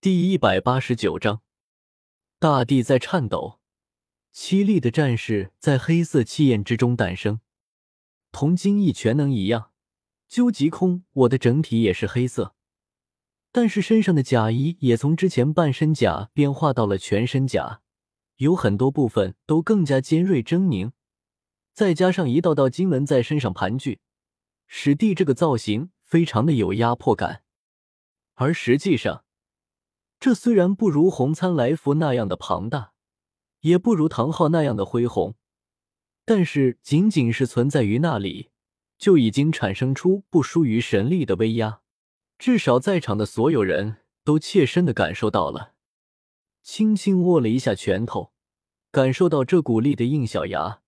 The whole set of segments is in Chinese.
第一百八十九章，大地在颤抖，凄厉的战士在黑色气焰之中诞生。同精益全能一样，究极空我的整体也是黑色，但是身上的甲衣也从之前半身甲变化到了全身甲，有很多部分都更加尖锐狰狞，再加上一道道经文在身上盘踞，使地这个造型非常的有压迫感，而实际上。这虽然不如红参来福那样的庞大，也不如唐昊那样的恢宏，但是仅仅是存在于那里，就已经产生出不输于神力的威压，至少在场的所有人都切身的感受到了。轻轻握了一下拳头，感受到这股力的应小牙，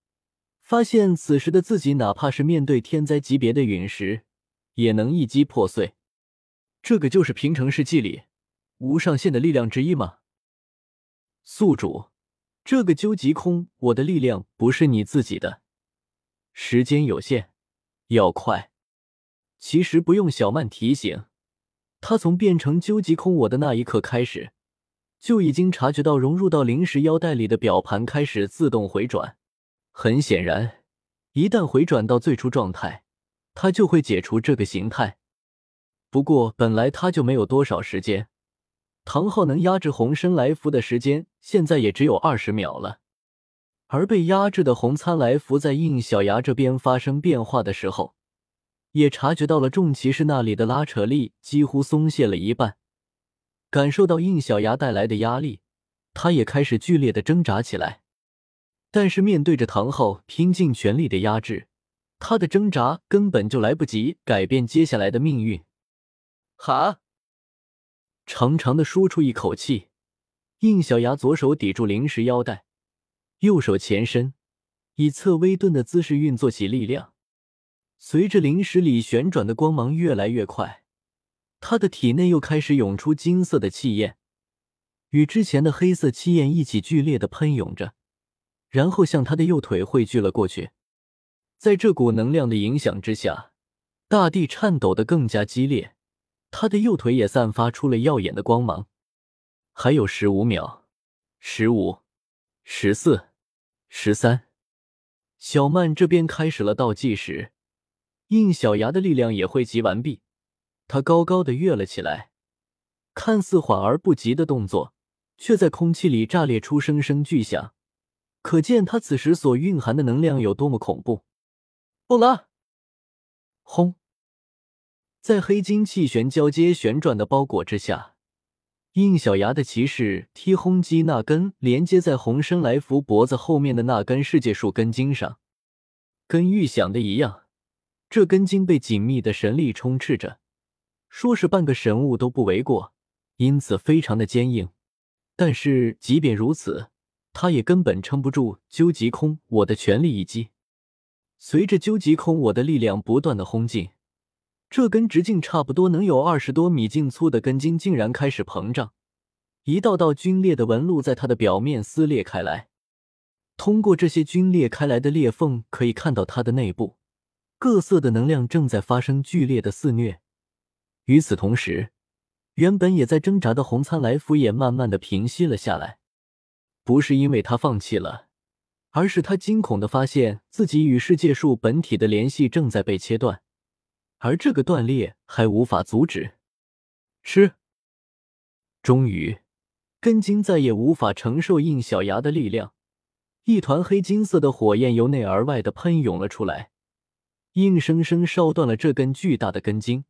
发现此时的自己，哪怕是面对天灾级别的陨石，也能一击破碎。这个就是平城世纪里。无上限的力量之一吗？宿主，这个究极空我的力量不是你自己的，时间有限，要快。其实不用小曼提醒，他从变成究极空我的那一刻开始，就已经察觉到融入到灵石腰带里的表盘开始自动回转。很显然，一旦回转到最初状态，他就会解除这个形态。不过本来他就没有多少时间。唐昊能压制红参来福的时间，现在也只有二十秒了。而被压制的红参来福在应小牙这边发生变化的时候，也察觉到了众骑士那里的拉扯力几乎松懈了一半。感受到应小牙带来的压力，他也开始剧烈的挣扎起来。但是面对着唐昊拼尽全力的压制，他的挣扎根本就来不及改变接下来的命运。哈！长长的舒出一口气，应小牙左手抵住灵石腰带，右手前伸，以侧微顿的姿势运作起力量。随着灵石里旋转的光芒越来越快，他的体内又开始涌出金色的气焰，与之前的黑色气焰一起剧烈的喷涌着，然后向他的右腿汇聚了过去。在这股能量的影响之下，大地颤抖的更加激烈。他的右腿也散发出了耀眼的光芒。还有十五秒，十五，十四，十三。小曼这边开始了倒计时。应小牙的力量也汇集完毕，他高高的跃了起来，看似缓而不急的动作，却在空气里炸裂出声声巨响，可见他此时所蕴含的能量有多么恐怖。欧拉，轰！在黑金气旋交接旋转的包裹之下，应小牙的骑士踢轰击那根连接在红生来福脖子后面的那根世界树根茎上，跟预想的一样，这根茎被紧密的神力充斥着，说是半个神物都不为过，因此非常的坚硬。但是即便如此，他也根本撑不住究极空我的全力一击。随着究极空我的力量不断的轰进。这根直径差不多能有二十多米径粗的根茎竟然开始膨胀，一道道皲裂的纹路在它的表面撕裂开来。通过这些皲裂开来的裂缝，可以看到它的内部，各色的能量正在发生剧烈的肆虐。与此同时，原本也在挣扎的红参来福也慢慢的平息了下来。不是因为他放弃了，而是他惊恐的发现自己与世界树本体的联系正在被切断。而这个断裂还无法阻止，吃。终于，根茎再也无法承受应小牙的力量，一团黑金色的火焰由内而外的喷涌了出来，硬生生烧断了这根巨大的根茎。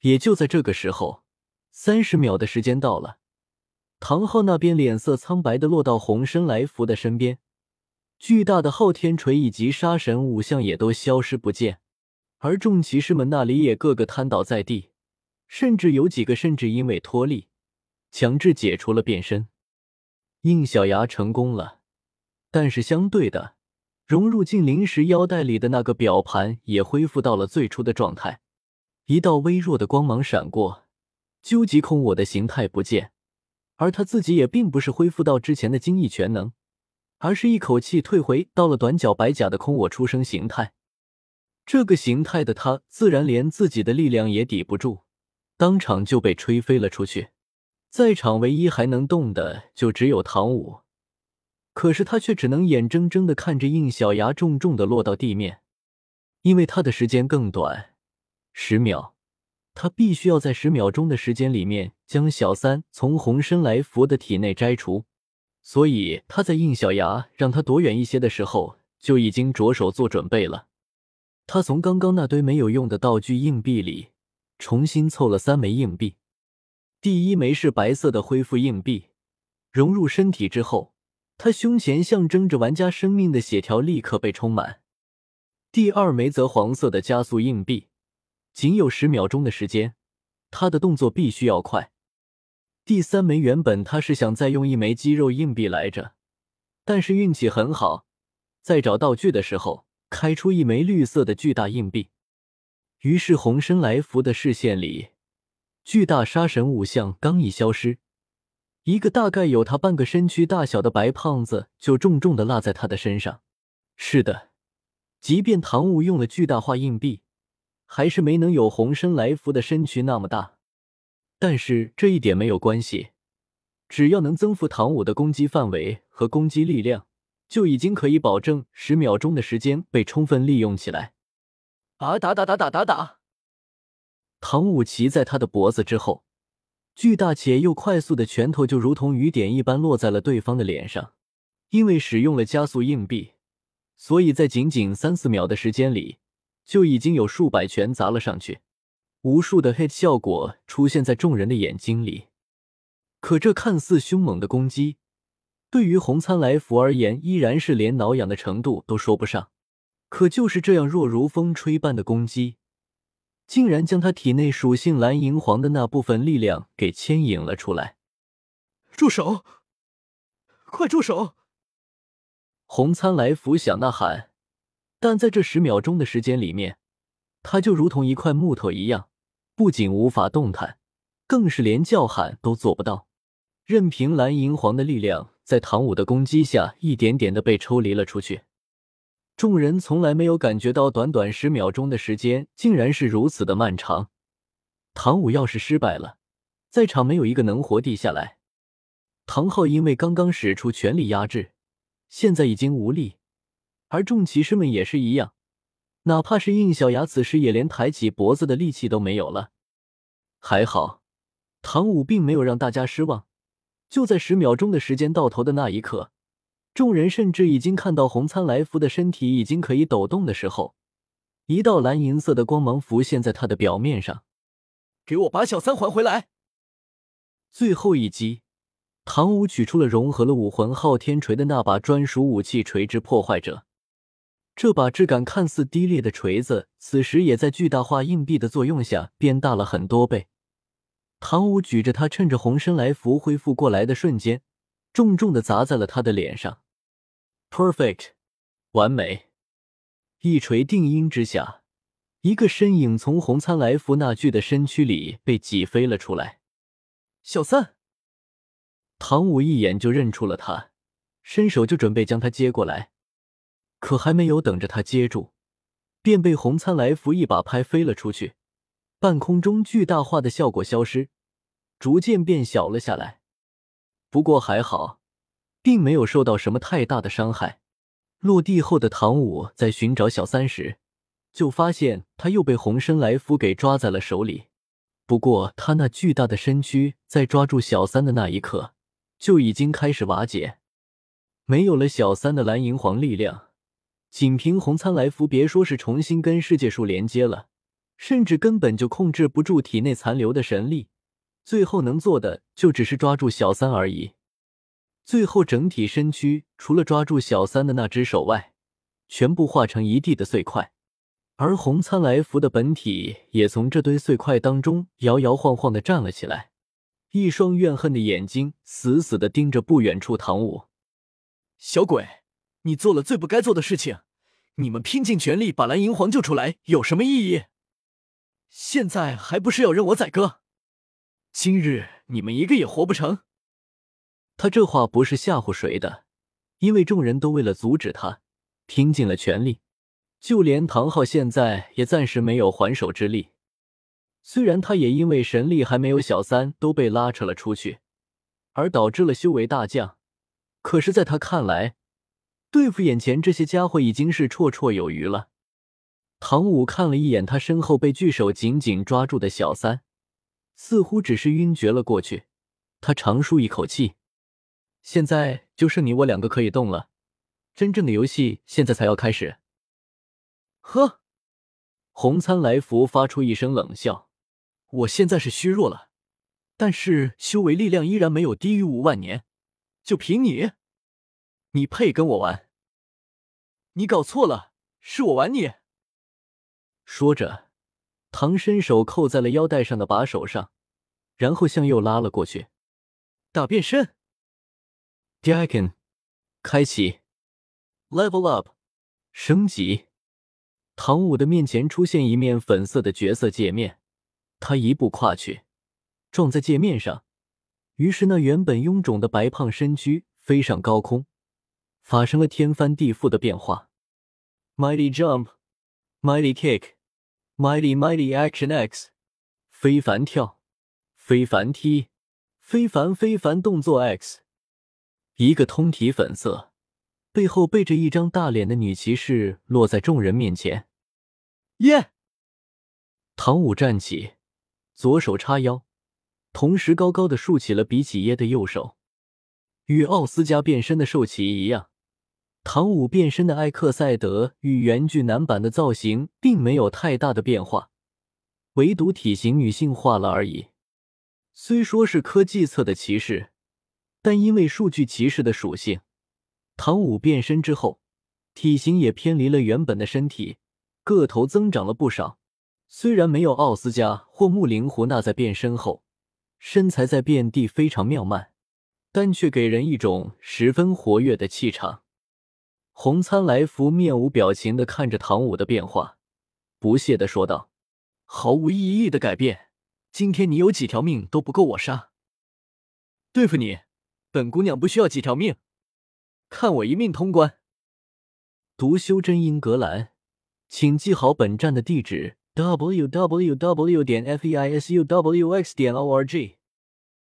也就在这个时候，三十秒的时间到了，唐昊那边脸色苍白的落到红生来福的身边，巨大的昊天锤以及杀神五象也都消失不见。而众骑士们那里也个个瘫倒在地，甚至有几个甚至因为脱力，强制解除了变身。应小牙成功了，但是相对的，融入进灵石腰带里的那个表盘也恢复到了最初的状态。一道微弱的光芒闪过，究极空我的形态不见，而他自己也并不是恢复到之前的精益全能，而是一口气退回到了短脚白甲的空我出生形态。这个形态的他，自然连自己的力量也抵不住，当场就被吹飞了出去。在场唯一还能动的就只有唐舞，可是他却只能眼睁睁的看着应小牙重重的落到地面，因为他的时间更短，十秒，他必须要在十秒钟的时间里面将小三从红参来福的体内摘除，所以他在应小牙让他躲远一些的时候就已经着手做准备了。他从刚刚那堆没有用的道具硬币里重新凑了三枚硬币。第一枚是白色的恢复硬币，融入身体之后，他胸前象征着玩家生命的血条立刻被充满。第二枚则黄色的加速硬币，仅有十秒钟的时间，他的动作必须要快。第三枚原本他是想再用一枚肌肉硬币来着，但是运气很好，在找道具的时候开出一枚绿色的巨大硬币，于是红身来福的视线里。巨大杀神五像刚一消失，一个大概有他半个身躯大小的白胖子就重重的落在他的身上。是的，即便唐舞用了巨大化硬币，还是没能有红身来福的身躯那么大。但是这一点没有关系，只要能增幅唐舞的攻击范围和攻击力量，就已经可以保证十秒钟的时间被充分利用起来。啊！打打打打打打！唐舞骑在他的脖子之后，巨大且又快速的拳头就如同雨点一般落在了对方的脸上。因为使用了加速硬币，所以在仅仅三四秒的时间里，就已经有数百拳砸了上去，无数的 hit 效果出现在众人的眼睛里。可这看似凶猛的攻击，对于红参来福而言，依然是连挠痒的程度都说不上。可就是这样弱如风吹般的攻击。竟然将他体内属性蓝银皇的那部分力量给牵引了出来！住手！快住手！红参来福想呐喊，但在这十秒钟的时间里面，他就如同一块木头一样，不仅无法动弹，更是连叫喊都做不到。任凭蓝银皇的力量在唐舞的攻击下，一点点的被抽离了出去。众人从来没有感觉到短短十秒钟的时间竟然是如此的漫长。唐舞要是失败了，在场没有一个能活地下来。唐昊因为刚刚使出全力压制，现在已经无力，而众骑士们也是一样，哪怕是应小牙，此时也连抬起脖子的力气都没有了。还好，唐舞并没有让大家失望。就在十秒钟的时间到头的那一刻。众人甚至已经看到红参来福的身体已经可以抖动的时候，一道蓝银色的光芒浮现在他的表面上。给我把小三还回来！最后一击，唐舞取出了融合了武魂昊天锤的那把专属武器——锤之破坏者。这把质感看似低劣的锤子，此时也在巨大化硬币的作用下变大了很多倍。唐舞举着他，趁着红参来福恢复过来的瞬间。重重的砸在了他的脸上，perfect，完美。一锤定音之下，一个身影从红参来福那具的身躯里被挤飞了出来。小三，唐舞一眼就认出了他，伸手就准备将他接过来，可还没有等着他接住，便被红参来福一把拍飞了出去。半空中巨大化的效果消失，逐渐变小了下来。不过还好，并没有受到什么太大的伤害。落地后的唐舞在寻找小三时，就发现他又被红参来福给抓在了手里。不过他那巨大的身躯在抓住小三的那一刻，就已经开始瓦解。没有了小三的蓝银皇力量，仅凭红参来福，别说是重新跟世界树连接了，甚至根本就控制不住体内残留的神力。最后能做的就只是抓住小三而已。最后整体身躯除了抓住小三的那只手外，全部化成一地的碎块。而红参来福的本体也从这堆碎块当中摇摇晃晃的站了起来，一双怨恨的眼睛死死的盯着不远处唐舞。小鬼，你做了最不该做的事情。你们拼尽全力把蓝银皇救出来，有什么意义？现在还不是要任我宰割？今日你们一个也活不成！他这话不是吓唬谁的，因为众人都为了阻止他，拼尽了全力。就连唐昊现在也暂时没有还手之力。虽然他也因为神力还没有小三都被拉扯了出去，而导致了修为大降。可是，在他看来，对付眼前这些家伙已经是绰绰有余了。唐舞看了一眼他身后被巨手紧紧抓住的小三，似乎只是晕厥了过去。他长舒一口气，现在就剩你我两个可以动了。真正的游戏现在才要开始。呵，红参来福发出一声冷笑：“我现在是虚弱了，但是修为力量依然没有低于五万年。就凭你，你配跟我玩？你搞错了，是我玩你。”说着，唐伸手扣在了腰带上的把手上，然后向右拉了过去。大变身，Dragon，开启，Level Up，升级。唐舞的面前出现一面粉色的角色界面，他一步跨去，撞在界面上，于是那原本臃肿的白胖身躯飞上高空，发生了天翻地覆的变化。Mighty Jump，Mighty Kick。Mighty Mighty Action X，非凡跳，非凡踢，非凡非凡动作 X，一个通体粉色，背后背着一张大脸的女骑士落在众人面前。耶！唐舞站起，左手叉腰，同时高高的竖起了比起耶的右手，与奥斯加变身的兽骑一样。唐舞变身的艾克赛德与原剧男版的造型并没有太大的变化，唯独体型女性化了而已。虽说是科技侧的骑士，但因为数据骑士的属性，唐舞变身之后，体型也偏离了原本的身体，个头增长了不少。虽然没有奥斯加或木灵胡娜在变身后身材在变地非常妙曼，但却给人一种十分活跃的气场。洪参来福面无表情的看着唐舞的变化，不屑的说道：“毫无意义的改变，今天你有几条命都不够我杀。对付你，本姑娘不需要几条命，看我一命通关。”读修真英格兰，请记好本站的地址：w w w. 点 f e i s u w x. 点 o r g。